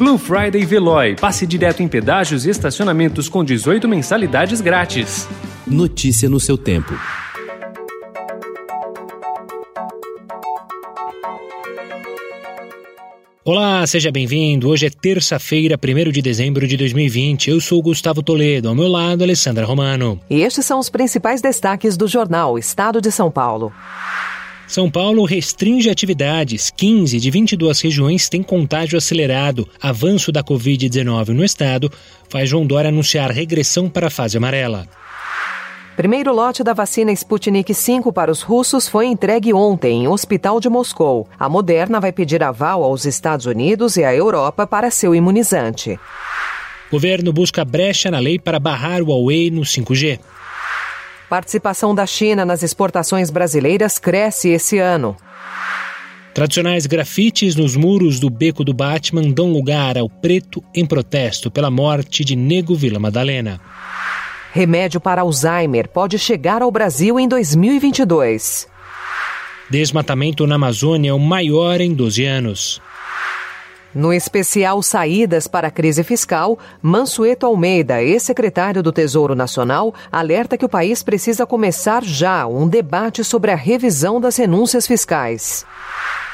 Blue Friday Veloy. Passe direto em pedágios e estacionamentos com 18 mensalidades grátis. Notícia no seu tempo. Olá, seja bem-vindo. Hoje é terça-feira, 1 de dezembro de 2020. Eu sou Gustavo Toledo, ao meu lado, Alessandra Romano. E estes são os principais destaques do jornal Estado de São Paulo. São Paulo restringe atividades. 15 de 22 regiões têm contágio acelerado. Avanço da Covid-19 no estado faz João Dória anunciar regressão para a fase amarela. Primeiro lote da vacina Sputnik V para os russos foi entregue ontem em hospital de Moscou. A Moderna vai pedir aval aos Estados Unidos e à Europa para seu imunizante. Governo busca brecha na lei para barrar o Huawei no 5G. Participação da China nas exportações brasileiras cresce esse ano. Tradicionais grafites nos muros do Beco do Batman dão lugar ao preto em protesto pela morte de Nego Vila Madalena. Remédio para Alzheimer pode chegar ao Brasil em 2022. Desmatamento na Amazônia é o maior em 12 anos. No especial Saídas para a Crise Fiscal, Mansueto Almeida, ex-secretário do Tesouro Nacional, alerta que o país precisa começar já um debate sobre a revisão das renúncias fiscais.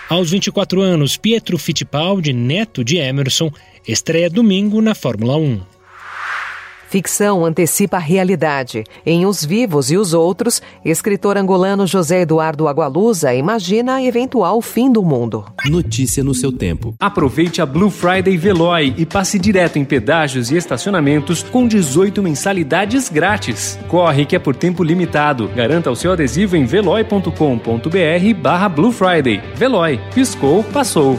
Aos 24 anos, Pietro Fittipaldi, neto de Emerson, estreia domingo na Fórmula 1. Ficção antecipa a realidade. Em Os Vivos e os Outros, escritor angolano José Eduardo Agualusa imagina eventual fim do mundo. Notícia no seu tempo. Aproveite a Blue Friday Veloy e passe direto em pedágios e estacionamentos com 18 mensalidades grátis. Corre que é por tempo limitado. Garanta o seu adesivo em veloy.com.br barra Blue Friday. Veloy. Piscou, passou.